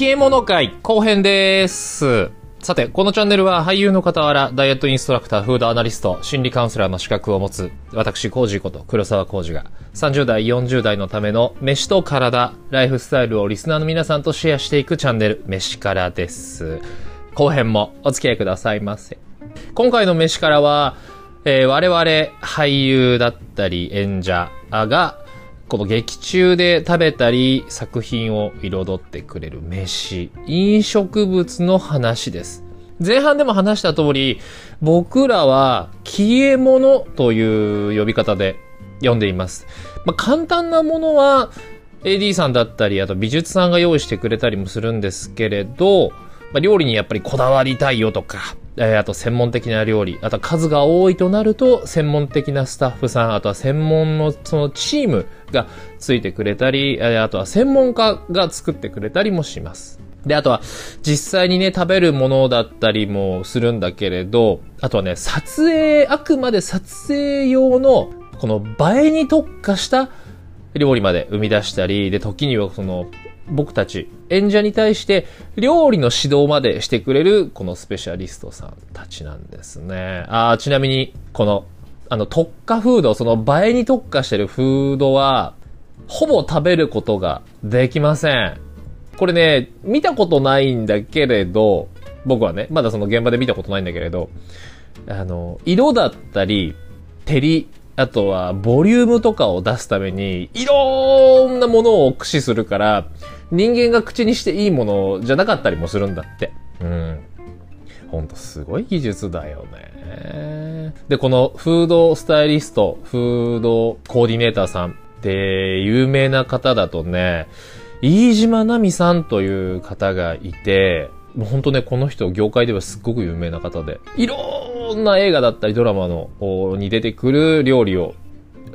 消え物会後編です。さて、このチャンネルは俳優の傍ら、ダイエットインストラクター、フードアナリスト、心理カウンセラーの資格を持つ、私、コージこと黒沢コージが、30代、40代のための飯と体、ライフスタイルをリスナーの皆さんとシェアしていくチャンネル、飯からです。後編もお付き合いくださいませ。今回の飯からは、えー我々俳優だったり演者が、この劇中で食べたり作品を彩ってくれる飯、飲食物の話です。前半でも話した通り、僕らは消え物という呼び方で読んでいます。まあ、簡単なものは AD さんだったり、あと美術さんが用意してくれたりもするんですけれど、まあ、料理にやっぱりこだわりたいよとか、えあと専門的な料理、あとは数が多いとなると専門的なスタッフさん、あとは専門のそのチームがついてくれたり、えあとは専門家が作ってくれたりもします。で、あとは実際にね、食べるものだったりもするんだけれど、あとはね、撮影、あくまで撮影用のこの映えに特化した料理まで生み出したり、で、時にはその、僕たち、演者に対して、料理の指導までしてくれる、このスペシャリストさんたちなんですね。あちなみに、この、あの、特化フード、その映えに特化してるフードは、ほぼ食べることができません。これね、見たことないんだけれど、僕はね、まだその現場で見たことないんだけれど、あの、色だったり、照り、あとはボリュームとかを出すために、いろんなものを駆使するから、人間が口にしていいものじゃなかったりもするんだって。うん。ほんとすごい技術だよね。で、このフードスタイリスト、フードコーディネーターさんって有名な方だとね、飯島奈美さんという方がいて、もう本当ね、この人、業界ではすっごく有名な方で、いろんな映画だったりドラマの、に出てくる料理を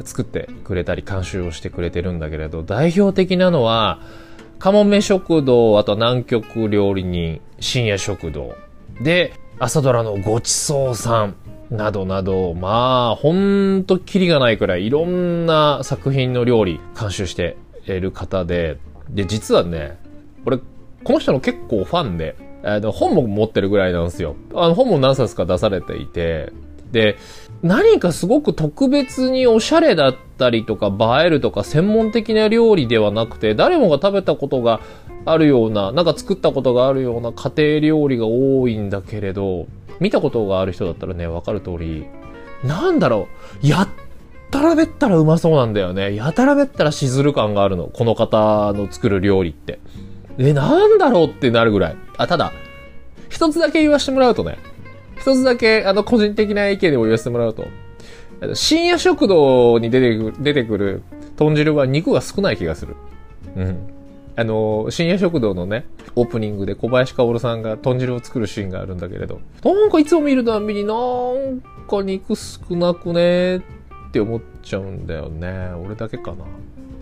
作ってくれたり、監修をしてくれてるんだけれど、代表的なのは、かもめ食堂、あと南極料理人、深夜食堂、で、朝ドラのごちそうさん、などなど、まあ、ほんとキリがないくらいいろんな作品の料理監修している方で、で、実はね、俺、この人の結構ファンで、あの、本も持ってるぐらいなんですよ。あの、本も何冊か出されていて、で、何かすごく特別におしゃれだったりとか映えるとか専門的な料理ではなくて、誰もが食べたことがあるような、なんか作ったことがあるような家庭料理が多いんだけれど、見たことがある人だったらね、わかる通り、なんだろう、やったらべったらうまそうなんだよね。やたらべったらしずる感があるの。この方の作る料理って。え、なんだろうってなるぐらい。あ、ただ、一つだけ言わせてもらうとね、一つだけ、あの、個人的な意見を言わせてもらうと、深夜食堂に出てくる、出てくる豚汁は肉が少ない気がする。うん。あの、深夜食堂のね、オープニングで小林薫さんが豚汁を作るシーンがあるんだけれど、なんかいつも見るたびになんか肉少なくねって思っちゃうんだよね。俺だけかな。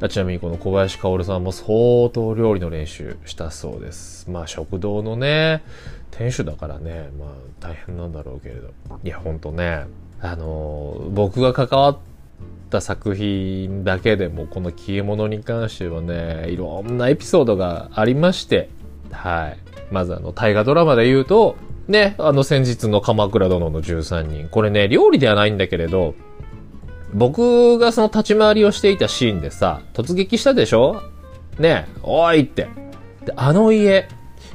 ちなみにこの小林薫さんも相当料理の練習したそうです。まあ食堂のね、店主だからね、まあ大変なんだろうけれど。いや、ほんとね、あの僕が関わった作品だけでもこの消え物に関してはね、いろんなエピソードがありまして、はい。まずあの、大河ドラマで言うと、ね、あの先日の鎌倉殿の13人。これね、料理ではないんだけれど、僕がその立ち回りをしていたシーンでさ、突撃したでしょ？ねえ、おいって。で、あの家、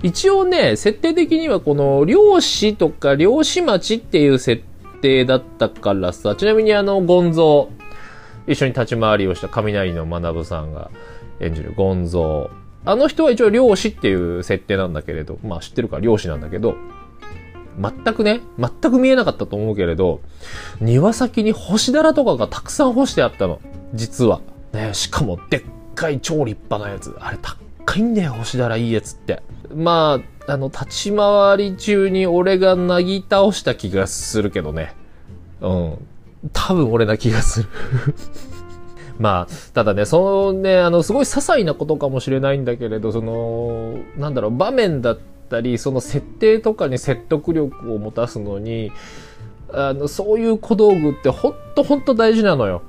一応ね、設定的にはこの漁師とか漁師町っていう設定だったからさ、ちなみにあの、ゴンゾー、一緒に立ち回りをした雷の学さんが演じるゴンゾー。あの人は一応漁師っていう設定なんだけれど、まあ知ってるから漁師なんだけど、全くね、全く見えなかったと思うけれど、庭先に干し皿とかがたくさん干してあったの。実は。ね、しかもでっかい超立派なやつ。あれ高いんだよ、干し皿いいやつって。まあ、あの、立ち回り中に俺がなぎ倒した気がするけどね。うん。多分俺な気がする。まあ、ただね、そのね、あの、すごい些細なことかもしれないんだけれど、その、なんだろう、場面だったり、その設定とかに説得力を持たすのに、あの、そういう小道具ってほんとほんと大事なのよ。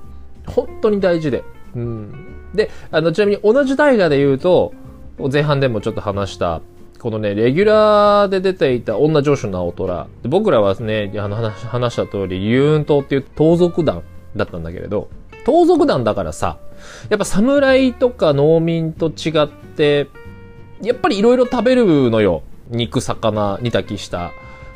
本当に大事で。うん。で、あの、ちなみに同じ大河で言うと、前半でもちょっと話した、このね、レギュラーで出ていた女上司の直虎。僕らはね、あの話話した通り、ユーン島っていう盗賊団だったんだけれど、盗賊団だからさ、やっぱ侍とか農民と違って、やっぱりいろいろ食べるのよ。肉、魚、煮炊きした、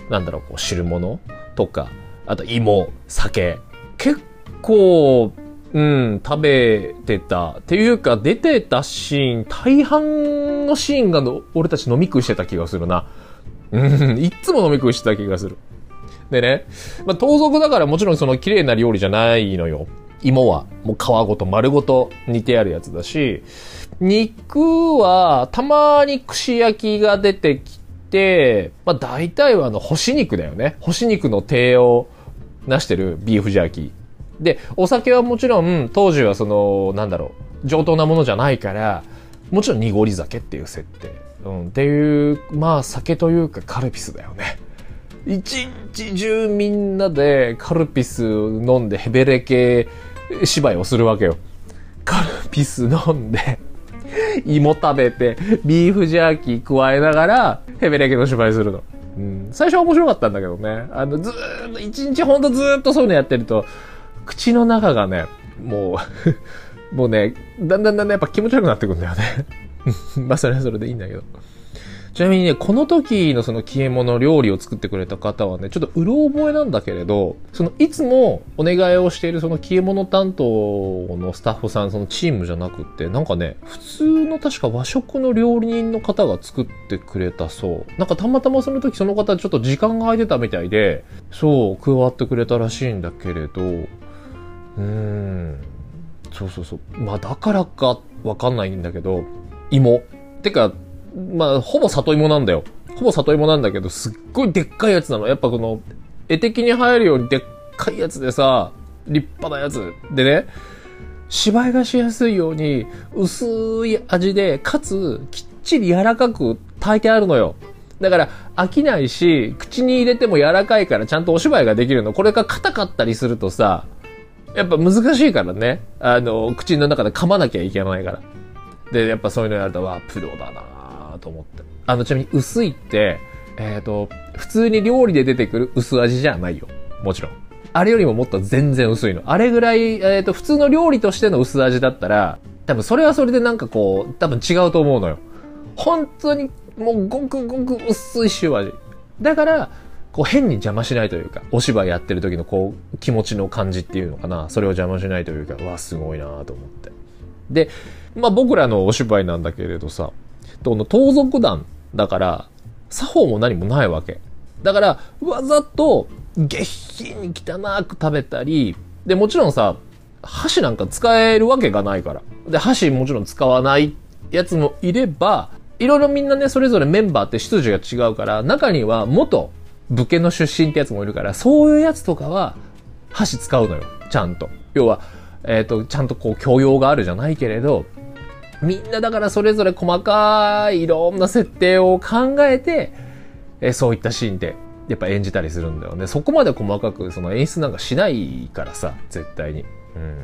なんだろう、こう汁物とか、あと芋、酒。結構、うん、食べてた。っていうか、出てたシーン、大半のシーンがの俺たち飲み食いしてた気がするな。うん、いつも飲み食いしてた気がする。でね、まあ、盗賊だからもちろんその綺麗な料理じゃないのよ。芋はもう皮ごと丸ごと煮てあるやつだし、肉はたまに串焼きが出てきて、まあ大体はあの干し肉だよね。干し肉の手をなしてるビーフジャーキー。で、お酒はもちろん当時はその、なんだろう、上等なものじゃないから、もちろん濁り酒っていう設定。うん、っていう、まあ酒というかカルピスだよね。一日中みんなでカルピス飲んでヘベレケ芝居をするわけよ。カルピス飲んで、芋食べて、ビーフジャーキー加えながら、ヘベレケの芝居するの。うん、最初は面白かったんだけどね。あの、ずーっと、一日ほんとずーっとそういうのやってると、口の中がね、もう、もうね、だんだんだんだんやっぱ気持ち悪くなってくんだよね。まあそれはそれでいいんだけど。ちなみにね、この時のその消え物料理を作ってくれた方はね、ちょっとうろ覚えなんだけれど、そのいつもお願いをしているその消え物担当のスタッフさん、そのチームじゃなくって、なんかね、普通の確か和食の料理人の方が作ってくれたそう。なんかたまたまその時その方ちょっと時間が空いてたみたいで、そう、加わってくれたらしいんだけれど、うーん、そうそうそう。まあだからかわかんないんだけど、芋。てか、まあ、ほぼ里芋なんだよ。ほぼ里芋なんだけど、すっごいでっかいやつなの。やっぱこの、絵的に入るようにでっかいやつでさ、立派なやつ。でね、芝居がしやすいように、薄い味で、かつ、きっちり柔らかく炊いてあるのよ。だから、飽きないし、口に入れても柔らかいからちゃんとお芝居ができるの。これが硬かったりするとさ、やっぱ難しいからね。あの、口の中で噛まなきゃいけないから。で、やっぱそういうのやると、わ、プロだなと思って。あの、ちなみに薄いって、えっ、と、普通に料理で出てくる薄味じゃないよ。もちろん。あれよりももっと全然薄いの。あれぐらい、えっ、と、普通の料理としての薄味だったら、多分それはそれでなんかこう、多分違うと思うのよ。本当にもうごくごく薄い塩味。だから、こう変に邪魔しないというか、お芝居やってる時のこう、気持ちの感じっていうのかな。それを邪魔しないというか、うわ、すごいなと思って。で、まあ僕らのお芝居なんだけれどさ、この盗賊団だから、作法も何もないわけ。だから、わざと下品に汚く食べたり、で、もちろんさ、箸なんか使えるわけがないから。で、箸もちろん使わないやつもいれば、いろいろみんなね、それぞれメンバーって出自が違うから、中には元武家の出身ってやつもいるから、そういうやつとかは、箸使うのよ。ちゃんと。要は、えっ、と、ちゃんとこう教養があるじゃないけれど、みんなだからそれぞれ細かいいろんな設定を考えて、えーそういったシーンでやっぱ演じたりするんだよね。そこまで細かくその演出なんかしないからさ、絶対に。うん。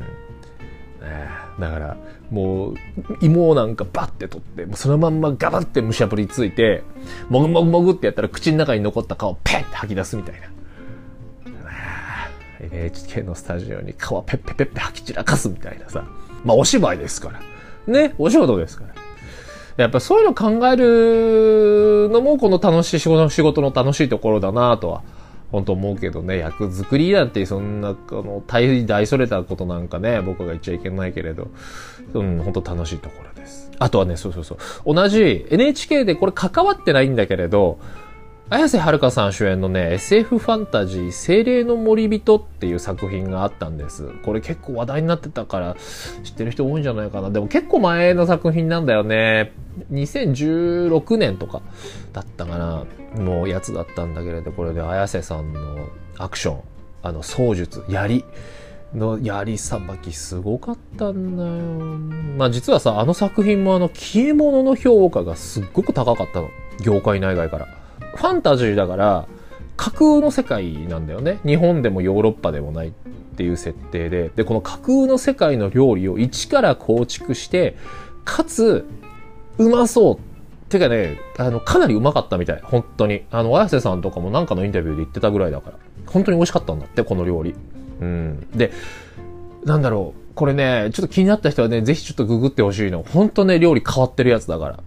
ねだから、もう、芋なんかバッて取って、そのまんまガバってむしゃぶりついて、もぐもぐもぐってやったら口の中に残った皮をペッて吐き出すみたいな。NHK のスタジオに皮ペッペペッペ吐き散らかすみたいなさ。まあお芝居ですから。ね、お仕事ですから。やっぱそういうの考えるのもこの楽しい仕事の仕事の楽しいところだなとは本当思うけどね、役作りなんてそんな、この大大それたことなんかね、僕が言っちゃいけないけれど、うん、本当楽しいところです。あとはね、そうそうそう。同じ NHK でこれ関わってないんだけれど、綾瀬はるかさん主演のね、SF ファンタジー、精霊の森人っていう作品があったんです。これ結構話題になってたから、知ってる人多いんじゃないかな。でも結構前の作品なんだよね。2016年とかだったかな。のやつだったんだけれど、これで綾瀬さんのアクション、あの、槍術、槍の槍さばきすごかったんだよ。まあ実はさ、あの作品もあの、消え物の評価がすっごく高かったの。業界内外から。ファンタジーだから、架空の世界なんだよね。日本でもヨーロッパでもないっていう設定で。で、この架空の世界の料理を一から構築して、かつ、うまそう。てかね、あの、かなりうまかったみたい。本当に。あの、綾瀬さんとかもなんかのインタビューで言ってたぐらいだから。本当に美味しかったんだって、この料理。うん。で、なんだろう。これね、ちょっと気になった人はね、ぜひちょっとググってほしいの。本当ね、料理変わってるやつだから。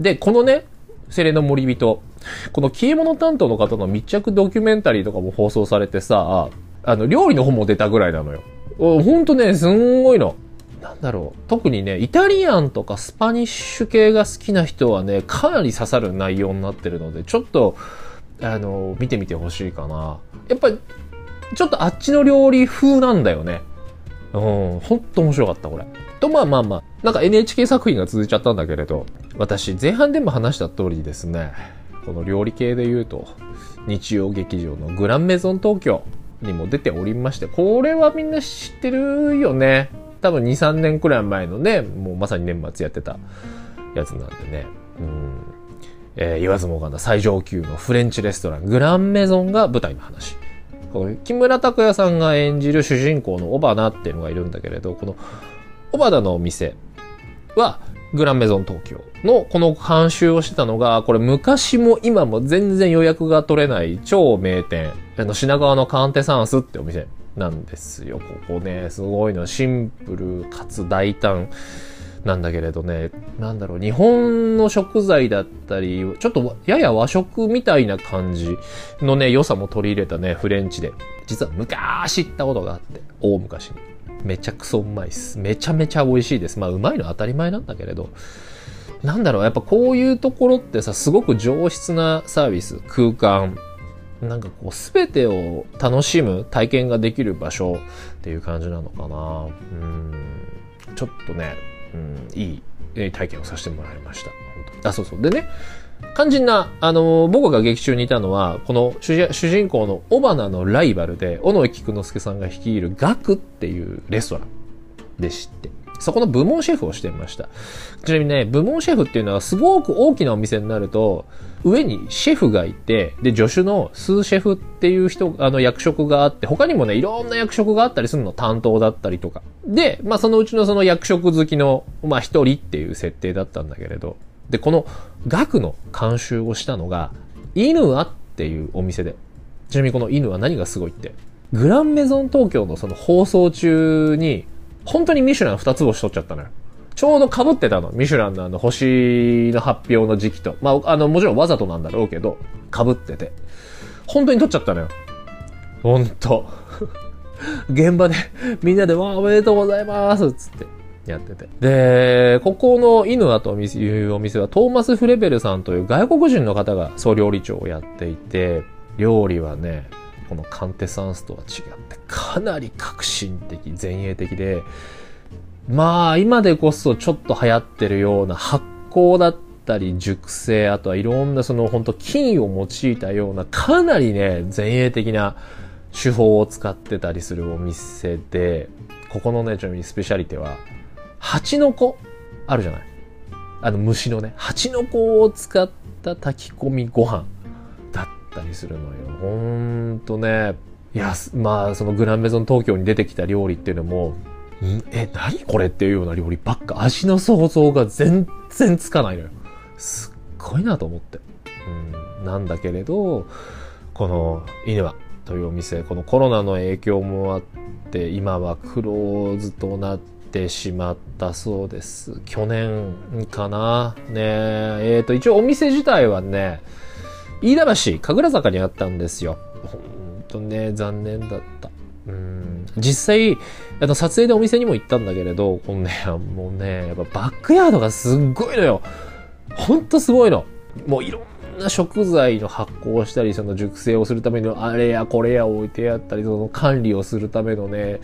で、このね、セレの森人。この消え物担当の方の密着ドキュメンタリーとかも放送されてさ、あの、料理の本も出たぐらいなのよ。ほんとね、すんごいの。なんだろう。特にね、イタリアンとかスパニッシュ系が好きな人はね、かなり刺さる内容になってるので、ちょっと、あの、見てみてほしいかな。やっぱり、ちょっとあっちの料理風なんだよね。うん、ほんと面白かった、これ。と、まあまあまあ、なんか NHK 作品が続いちゃったんだけれど、私、前半でも話した通りですね、この料理系で言うと、日曜劇場のグランメゾン東京にも出ておりまして、これはみんな知ってるよね。多分2、3年くらい前のね、もうまさに年末やってたやつなんでね。うん。えー、言わずもがな最上級のフレンチレストラン、グランメゾンが舞台の話。木村拓哉さんが演じる主人公のオバナっていうのがいるんだけれど、このオバナのお店は、グランメゾン東京のこの監修をしてたのが、これ昔も今も全然予約が取れない超名店、あの品川のカンテサンスってお店なんですよ。ここね、すごいの。シンプルかつ大胆なんだけれどね、なんだろう、日本の食材だったり、ちょっとやや和食みたいな感じのね、良さも取り入れたね、フレンチで。実は昔行ったことがあって、大昔に。めちゃくそうまいっす。めちゃめちゃ美味しいです。まあ、うまいのは当たり前なんだけれど。なんだろう、やっぱこういうところってさ、すごく上質なサービス、空間、なんかこう、すべてを楽しむ体験ができる場所っていう感じなのかな。うん。ちょっとね、うん、いい体験をさせてもらいました。本当あ、そうそう。でね、肝心な、あのー、僕が劇中にいたのは、この主人公のオバナのライバルで、尾上菊之助さんが率いるガクっていうレストランでして、そこの部門シェフをしてみました。ちなみにね、部門シェフっていうのはすごく大きなお店になると、上にシェフがいて、で、助手のスーシェフっていう人、あの役職があって、他にもね、いろんな役職があったりするの、担当だったりとか。で、まあそのうちのその役職好きの、まあ一人っていう設定だったんだけれど、で、この額の監修をしたのが、イヌアっていうお店で。ちなみにこの犬は何がすごいって、グランメゾン東京のその放送中に、本当にミシュラン二つ星取っちゃったのよ。ちょうど被ってたの。ミシュランのあの星の発表の時期と。まあ、あの、もちろんわざとなんだろうけど、被ってて。本当に取っちゃったのよ。ほんと。現場でみんなで、わあ、おめでとうございますつって。やってて。で、ここの犬アというお店はトーマス・フレベルさんという外国人の方が総料理長をやっていて、料理はね、このカンテサンスとは違ってかなり革新的、前衛的で、まあ今でこそちょっと流行ってるような発酵だったり熟成、あとはいろんなその本当金を用いたようなかなりね、前衛的な手法を使ってたりするお店で、ここのね、ちなみにスペシャリテは、蜂の子あるじゃない？あの虫のね、蜂の子を使った炊き込みご飯だったりするのよ。ほんとね、いや、まあ、そのグランメゾン東京に出てきた料理っていうのも、ん？え、何これっていうような料理ばっか、味の想像が全然つかないのよ。すっごいなと思って。うん、なんだけれど、この、犬はというお店、このコロナの影響もあって、今はクローズとなっててしまったそうです。去年かな？ねえ。えっ、ー、と、一応お店自体はね、飯田橋、神楽坂にあったんですよ。ほんとね、残念だった。うん。実際、あの、撮影でお店にも行ったんだけれど、このね、もうね、やっぱバックヤードがすっごいのよ。ほんとすごいの。もういろんな食材の発酵したり、その熟成をするためのあれやこれや置いてあったり、その管理をするためのね、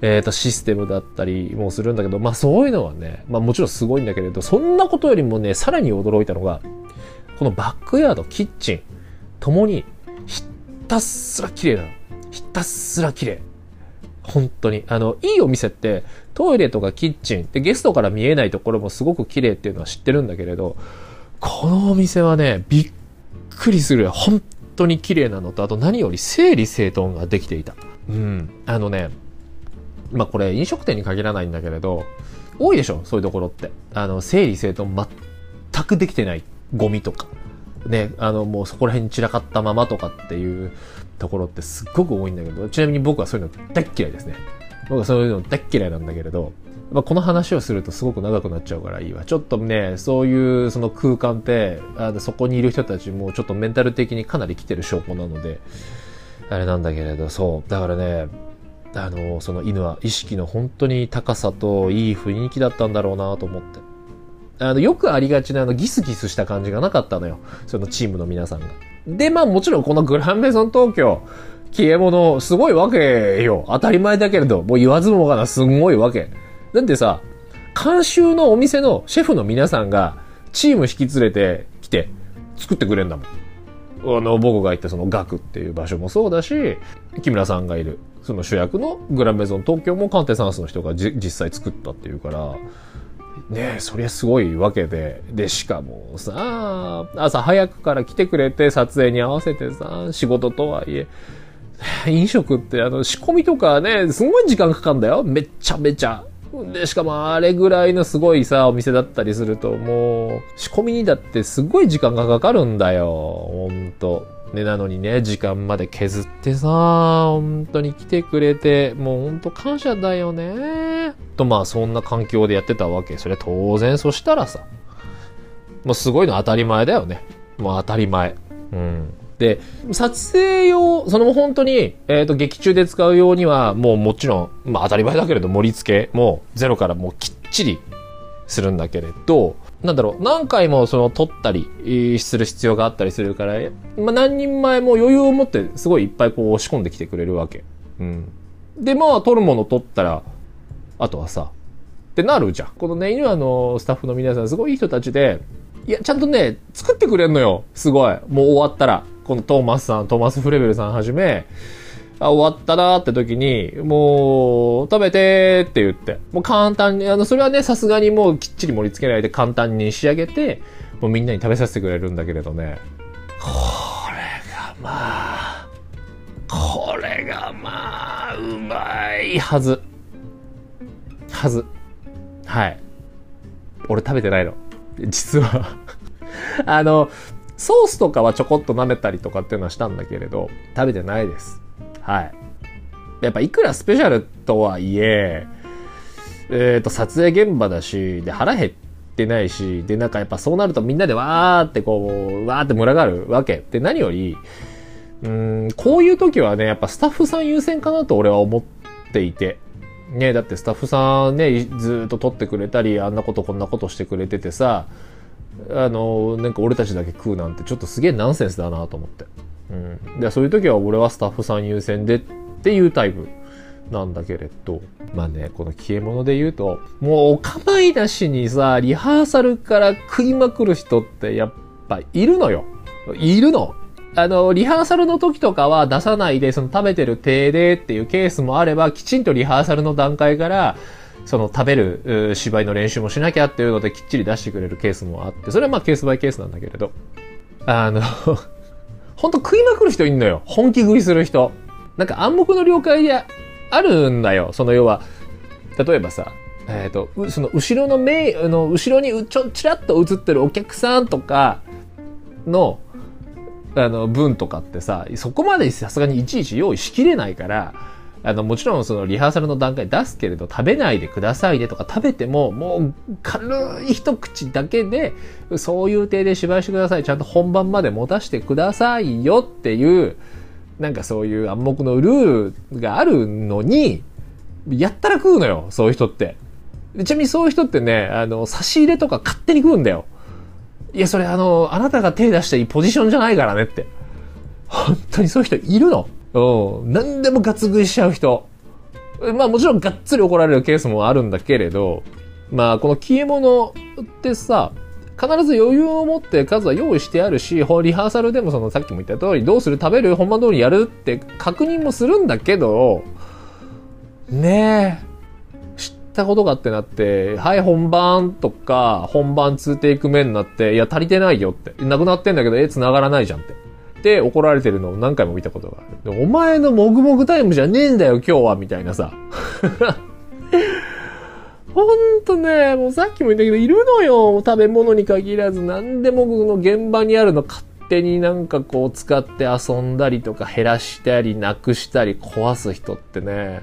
えっ、ー、と、システムだったりもするんだけど、まあそういうのはね、まあもちろんすごいんだけれど、そんなことよりもね、さらに驚いたのが、このバックヤード、キッチン、ともに、ひたすら綺麗なの。ひたすら綺麗。本当に。あの、いいお店って、トイレとかキッチン、で、ゲストから見えないところもすごく綺麗っていうのは知ってるんだけれど、このお店はね、びっくりする。本当に綺麗なのと、あと何より整理整頓ができていた。うん。あのね、まあこれ飲食店に限らないんだけれど、多いでしょそういうところって。あの、整理整頓全くできてないゴミとか、ね、あの、もうそこら辺に散らかったままとかっていうところってすっごく多いんだけど、ちなみに僕はそういうの大っ嫌いですね。僕はそういうの大っ嫌いなんだけれど、まあ、この話をするとすごく長くなっちゃうからいいわ。ちょっとね、そういうその空間って、あそこにいる人たちもちょっとメンタル的にかなり来てる証拠なので、あれなんだけれど、そう。だからね、あの、その犬は意識の本当に高さといい雰囲気だったんだろうなと思って。あの、よくありがちなあの、ギスギスした感じがなかったのよ。そのチームの皆さんが。で、まあもちろんこのグランメゾン東京、消え物、すごいわけよ。当たり前だけれど、もう言わずもがな、すごいわけ。だってさ、監修のお店のシェフの皆さんが、チーム引き連れてきて、作ってくれんだもん。あの、僕が行ったそのガクっていう場所もそうだし、木村さんがいる、その主役のグランメゾン東京もカンテサンスの人が実際作ったっていうから、ねえ、そりゃすごいわけで。で、しかもさ、朝早くから来てくれて撮影に合わせてさ、仕事とはいえ、飲食ってあの仕込みとかね、すごい時間かかるんだよ。めっちゃめちゃ。で、しかもあれぐらいのすごいさ、お店だったりすると、もう、仕込みにだってすごい時間がかかるんだよ。ほんと。ね、なのにね、時間まで削ってさ、本当に来てくれて、もう本当感謝だよね。と、まあそんな環境でやってたわけ。それ当然、そしたらさ、もうすごいの当たり前だよね。もう当たり前。うん。で、撮影用、その本当に、えっ、ー、と、劇中で使う用には、もうもちろん、まあ当たり前だけれど盛り付けもゼロからもうきっちりするんだけれど、なんだろう、何回もその撮ったりする必要があったりするから、まあ何人前も余裕を持ってすごいいっぱいこう押し込んできてくれるわけ。うん。で、まあ撮るもの撮ったら、あとはさ、ってなるじゃん。このね、犬あの、スタッフの皆さんすごいいい人たちで、いや、ちゃんとね、作ってくれんのよ。すごい。もう終わったら。このトーマスさん、トーマス・フレベルさんはじめ、あ、終わったなーって時に、もう、食べてーって言って、もう簡単に、あの、それはね、さすがにもうきっちり盛り付けないで簡単に仕上げて、もうみんなに食べさせてくれるんだけれどね、これがまあ、これがまあ、うまいはず。はず。はい。俺食べてないの。実はあの、ソースとかはちょこっと舐めたりとかっていうのはしたんだけれど、食べてないです。はい。やっぱいくらスペシャルとはいえ、えっ、ー、と、撮影現場だし、で、腹減ってないし、で、なんかやっぱそうなるとみんなでわーってこう、わーって群がるわけ。で、何より、うん、こういう時はね、やっぱスタッフさん優先かなと俺は思っていて。ね、だってスタッフさんね、ずっと撮ってくれたり、あんなことこんなことしてくれててさ、あの、なんか俺たちだけ食うなんてちょっとすげえナンセンスだなと思って。うん。で、そういう時は俺はスタッフさん優先でっていうタイプなんだけれど、まあね、この消え物で言うと、もうお構いなしにさ、リハーサルから食いまくる人ってやっぱいるのよ。いるの。あの、リハーサルの時とかは出さないで、その食べてる手でっていうケースもあれば、きちんとリハーサルの段階から、その食べる芝居の練習もしなきゃっていうのできっちり出してくれるケースもあって、それはまあケースバイケースなんだけれど、あのほんと食いまくる人いんのよ。本気食いする人。なんか暗黙の了解であるんだよ。その要は、例えばさ、えっ、ー、と、その後ろの目、の後ろにちょ、ちらっと映ってるお客さんとかの、あの、文とかってさ、そこまでさすがにいちいち用意しきれないから、あの、もちろんそのリハーサルの段階出すけれど、食べないでくださいねとか食べても、もう軽い一口だけで、そういう体で芝居してください。ちゃんと本番まで持たせてくださいよっていう、なんかそういう暗黙のルールがあるのに、やったら食うのよ、そういう人って。ちなみにそういう人ってね、あの、差し入れとか勝手に食うんだよ。いや、それあの、あなたが手出していいポジションじゃないからねって。本当にそういう人いるの。うん、何でもガツ食いしちゃう人。まあもちろんがっつり怒られるケースもあるんだけれど、まあこの消え物ってさ、必ず余裕を持って数は用意してあるし、リハーサルでもそのさっきも言った通り、どうする食べる本番通りやるって確認もするんだけど、ねえ、知ったことかってなって、はい本番とか、本番通テイク目になって、いや足りてないよって。なくなってんだけど、え、繋がらないじゃんって。って怒られてるのを何回も見たことがある。お前のもぐもぐタイムじゃねえんだよ、今日は、みたいなさ。ほんとね、もうさっきも言ったけど、いるのよ。食べ物に限らず、何でもの現場にあるの勝手になんかこう使って遊んだりとか減らしたり、なくしたり、壊す人ってね、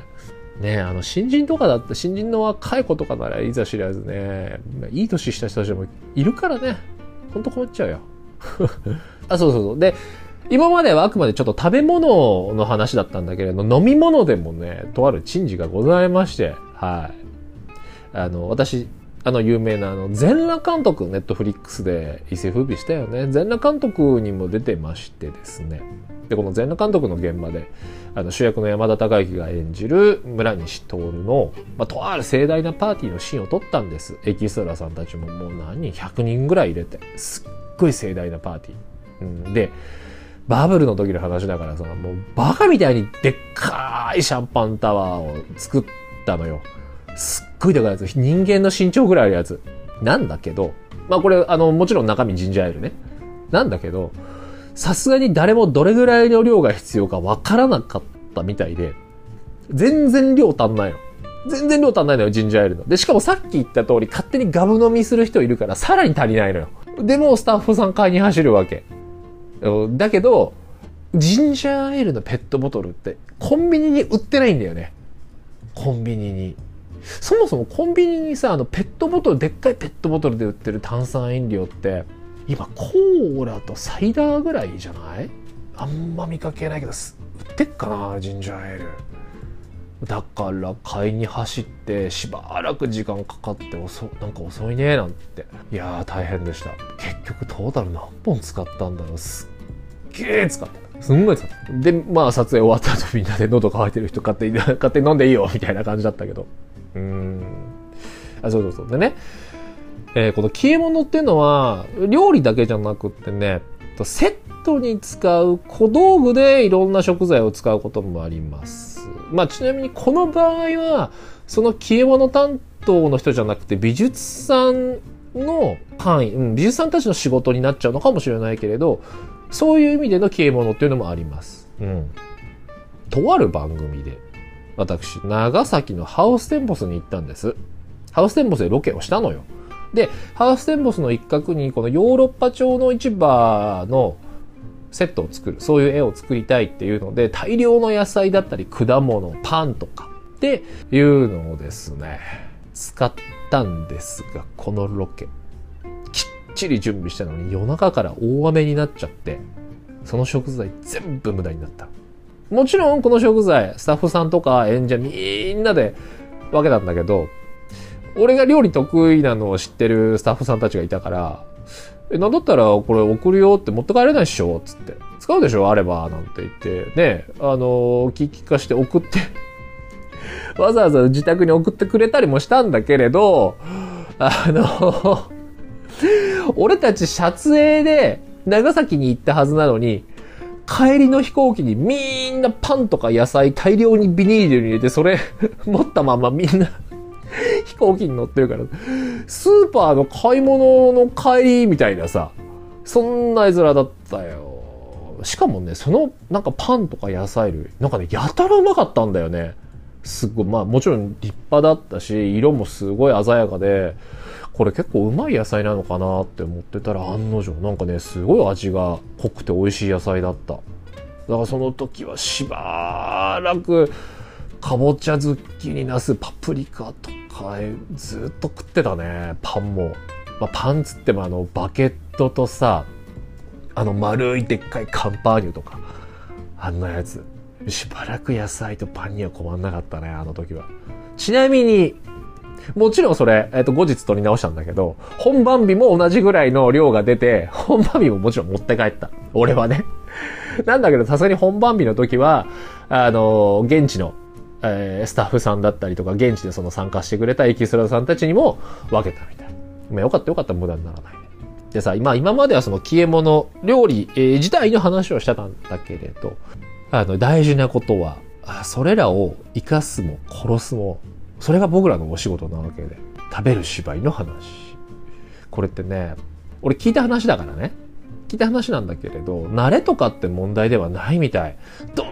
ねあの、新人とかだって、新人の若い子とかならいざ知らずね、いい年した人たちもいるからね、ほんと困っちゃうよ。あ、そうそうそう。で、今まではあくまでちょっと食べ物の話だったんだけれど、飲み物でもね、とある珍事がございまして、はい。あの、私、あの有名なあの、全裸監督、ネットフリックスで一世風靡したよね。全裸監督にも出てましてですね。で、この全裸監督の現場で、あの主役の山田孝之が演じる村西徹の、まあ、とある盛大なパーティーのシーンを撮ったんです。エキストラさんたちももう何人 ?100 人ぐらい入れて。すっごい盛大なパーティー。うん、で、バブルの時の話だからさ、もうバカみたいにでっかいシャンパンタワーを作ったのよ。すっごいでかいやつ。人間の身長ぐらいあるやつ。なんだけど、まあこれ、あの、もちろん中身ジンジャーエールね。なんだけど、さすがに誰もどれぐらいの量が必要かわからなかったみたいで、全然量足んないの。全然量足んないのよ、ジンジャーエールの。で、しかもさっき言った通り、勝手にガブ飲みする人いるから、さらに足りないのよ。でも、スタッフさん買いに走るわけ。だけど、ジンジャーエールのペットボトルって、コンビニに売ってないんだよね。コンビニに。そもそもコンビニにさ、あのペットボトル、でっかいペットボトルで売ってる炭酸飲料って、今コーラとサイダーぐらいじゃない？あんま見かけないけど、売ってっかな、ジンジャーエール。だから買いに走ってしばらく時間かかって遅なんか遅いねなんて。いやー大変でした。結局トータル何本使ったんだろう。すっげえ使った。すんごい使った。でまあ撮影終わった後みんなで喉乾いてる人勝手に勝手に飲んでいいよみたいな感じだったけど。うん。あ、そうそうそう。でね、えー、この消え物っていうのは、料理だけじゃなくってね、セットに使う小道具でいろんな食材を使うこともあります。まあ、ちなみにこの場合は、その消え物担当の人じゃなくて美術さんの範囲、うん、美術さんたちの仕事になっちゃうのかもしれないけれど、そういう意味での消え物っていうのもあります。うん。とある番組で、私、長崎のハウステンボスに行ったんです。ハウステンボスでロケをしたのよ。で、ハウステンボスの一角にこのヨーロッパ調の市場のセットを作る、そういう絵を作りたいっていうので、大量の野菜だったり果物、パンとかっていうのをですね、使ったんですが、このロケ、きっちり準備したのに夜中から大雨になっちゃって、その食材全部無駄になった。もちろんこの食材、スタッフさんとか演者みんなで分けたんだけど、俺が料理得意なのを知ってるスタッフさんたちがいたから、え、なんだったらこれ送るよって持って帰れないっしょ？つって。使うでしょ？あればなんて言って、ね、あの、聞き化して送って。わざわざ自宅に送ってくれたりもしたんだけれど、あの俺たち撮影で長崎に行ったはずなのに、帰りの飛行機にみんなパンとか野菜大量にビニールに入れて、それ持ったままみんな 飛行機に乗ってるから、スーパーの買い物の帰りみたいなさ、そんな絵面だったよ。しかもね、そのなんかパンとか野菜類、なんかね、やたらうまかったんだよね。すごい、まあもちろん立派だったし、色もすごい鮮やかで、これ結構うまい野菜なのかなって思ってたら案の定なんかねすごい味が濃くて美味しい野菜だっただからその時はしばらくかぼちゃズッキーニナスパプリカとかずっと食ってたねパンも、まあ、パンつってもあのバケットとさあの丸いでっかいカンパーニュとかあんなやつしばらく野菜とパンには困んなかったねあの時はちなみにもちろんそれ、えっ、ー、と、後日取り直したんだけど、本番日も同じぐらいの量が出て、本番日ももちろん持って帰った。俺はね。なんだけど、さすがに本番日の時は、あの、現地の、えー、スタッフさんだったりとか、現地でその参加してくれたエキストラさんたちにも分けたみたい。まあ、よかったよかった、無駄にならない。でさ、今、今まではその消え物、料理、えー、自体の話をしてたんだけれど、あの、大事なことは、それらを生かすも殺すもそれが僕らのお仕事なわけで食べる芝居の話これってね俺聞いた話だからね聞いた話なんだけれど慣れとかって問題ではないみたいど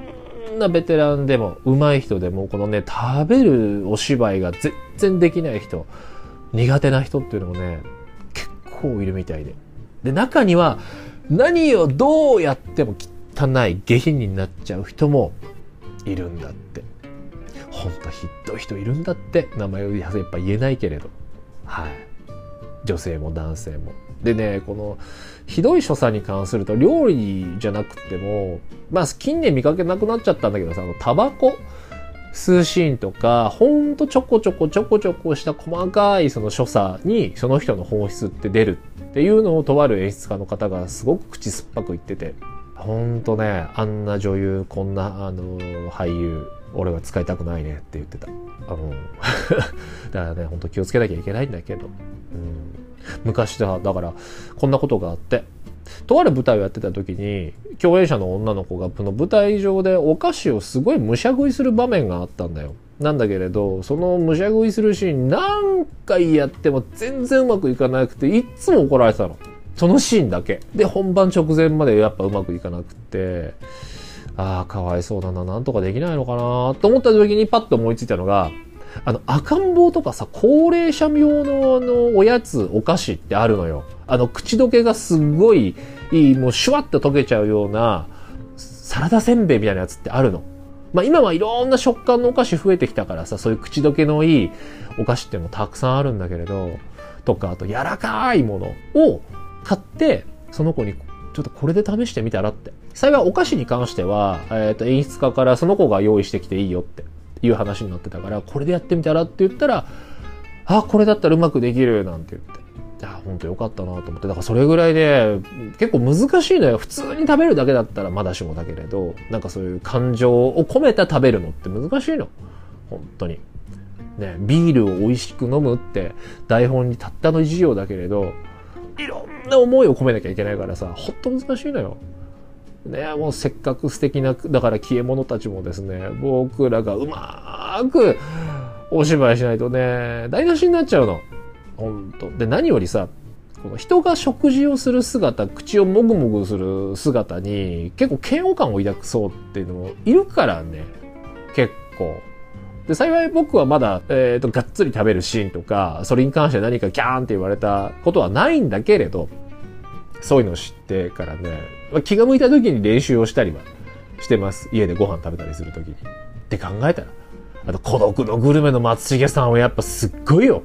なベテランでも上手い人でもこのね食べるお芝居が全然できない人苦手な人っていうのもね結構いるみたいで。で中には何をどうやっても汚い下品になっちゃう人もいるんだって。ほんとひどい人いるんだって。名前をやっぱ言えないけれど。はい。女性も男性も。でねこのひどい所作に関すると料理じゃなくてもまあ近年見かけなくなっちゃったんだけどさあのタバコ？吸うシーンとかほんとちょこちょこちょこちょこした細かいその所作にその人の本質って出るっていうのをとある演出家の方がすごく口酸っぱく言っててほんとねあんな女優こんなあの俳優俺は使いたくないねって言ってた。あの だからね、ほんと気をつけなきゃいけないんだけど。うん、昔だ、だからこんなことがあって、とある舞台をやってた時に、共演者の女の子がこの舞台上でお菓子をすごいむしゃ食いする場面があったんだよ。なんだけれど、そのむしゃ食いするシーン何回やっても全然うまくいかなくて、いっつも怒られてたの。そのシーンだけ。で、本番直前までやっぱうまくいかなくて、ああ、かわいそうだな、なんとかできないのかなと思った時にパッと思いついたのが、あの、赤ん坊とかさ、高齢者用のあの、おやつ、お菓子ってあるのよ。あの、口どけがすっごいいい、もうシュワッと溶けちゃうような、サラダせんべいみたいなやつってあるの。まあ今はいろんな食感のお菓子増えてきたからさ、そういう口どけのいいお菓子ってもたくさんあるんだけれど、とか、あと柔らかいものを買って、その子にちょっとこれで試してみたらって。幸いお菓子に関しては、えっ、ー、と、演出家からその子が用意してきていいよっていう話になってたから、これでやってみたらって言ったら、あ、これだったらうまくできるなんて言って。いや、ほんとよかったなと思って。だからそれぐらいで、結構難しいのよ。普通に食べるだけだったらまだしもだけれど、なんかそういう感情を込めた食べるのって難しいの。本当に。ね、ビールを美味しく飲むって台本にたったの一行だけれど、いろんな思いを込めなきゃいけないからさ、ほんと難しいのよ。ね、もうせっかく素敵な、だから消え物たちもですね、僕らがうまーくお芝居しないとね、台無しになっちゃうの。ほんと。で、何よりさ、この人が食事をする姿、口をもぐもぐする姿に結構嫌悪感を抱くそうっていうのもいるからね、結構。で、幸い僕はまだ、えっ、ー、と、がっつり食べるシーンとか、それに関して何かギャーンって言われたことはないんだけれど、そういうのを知ってからね、まあ、気が向いた時に練習をしたりはしてます。家でご飯食べたりする時に。って考えたら、あと孤独のグルメの松重さんはやっぱすっごいよ。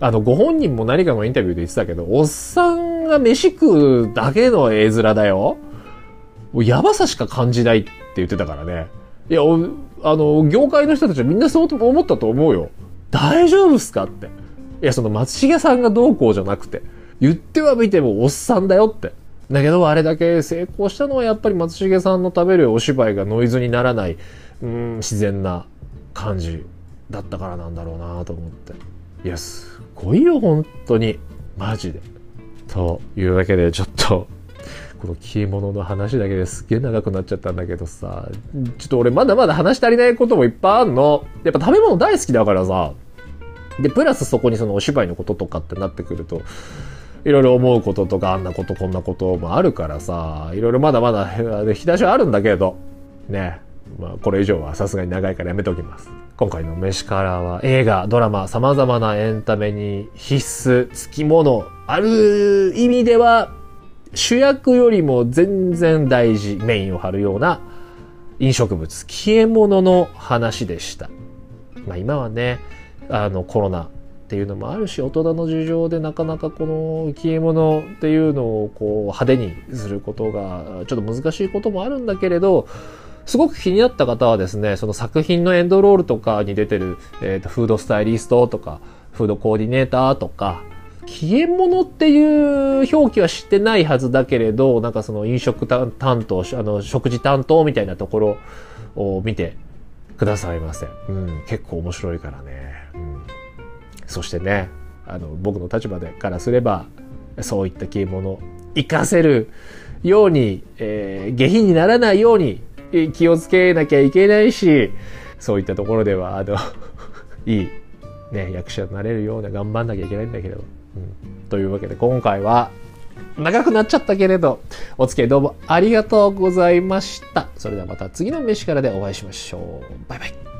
あの、ご本人も何かのインタビューで言ってたけど、おっさんが飯食うだけの絵面だよ。もうやばさしか感じないって言ってたからね。いや、あの、業界の人たちはみんなそう思ったと思うよ。大丈夫っすかって。いや、その松重さんがどうこうじゃなくて、言ってはみてもおっさんだよって。だけど、あれだけ成功したのはやっぱり松重さんの食べるお芝居がノイズにならない、うん、自然な感じだったからなんだろうなと思って。いや、すごいよ、本当に。マジで。というわけで、ちょっと、この消え物の話だけですげえ長くなっちゃったんだけどさ、ちょっと俺まだまだ話足りないこともいっぱいあんの。やっぱ食べ物大好きだからさ。で、プラスそこにそのお芝居のこととかってなってくると、いろいろ思うこととか、あんなことこんなこともあるからさ、いろいろまだまだ 引き出しはあるんだけど、ね。まあ、これ以上はさすがに長いからやめときます。今回の飯からは映画、ドラマ、様々なエンタメに必須、付き物、ある意味では主役よりも全然大事、メインを張るような飲食物、消え物の話でした。まあ今はね、あのコロナっていうのもあるし、大人の事情でなかなかこの消え物っていうのをこう派手にすることがちょっと難しいこともあるんだけれど、すごく気になった方はですね、その作品のエンドロールとかに出てる、えーと、フードスタイリストとか、フードコーディネーターとか、消え物っていう表記は知ってないはずだけれど、なんかその飲食担当、あの、食事担当みたいなところを見てくださいませ。うん、結構面白いからね。そしてね、あの、僕の立場でからすれば、そういった消え物、活かせるように、えー、下品にならないように気をつけなきゃいけないし、そういったところでは、あの いい、ね、役者になれるような頑張んなきゃいけないんだけど。うん、というわけで今回は長くなっちゃったけれど、お付き合いどうもありがとうございました。それではまた次の飯からでお会いしましょう。バイバイ。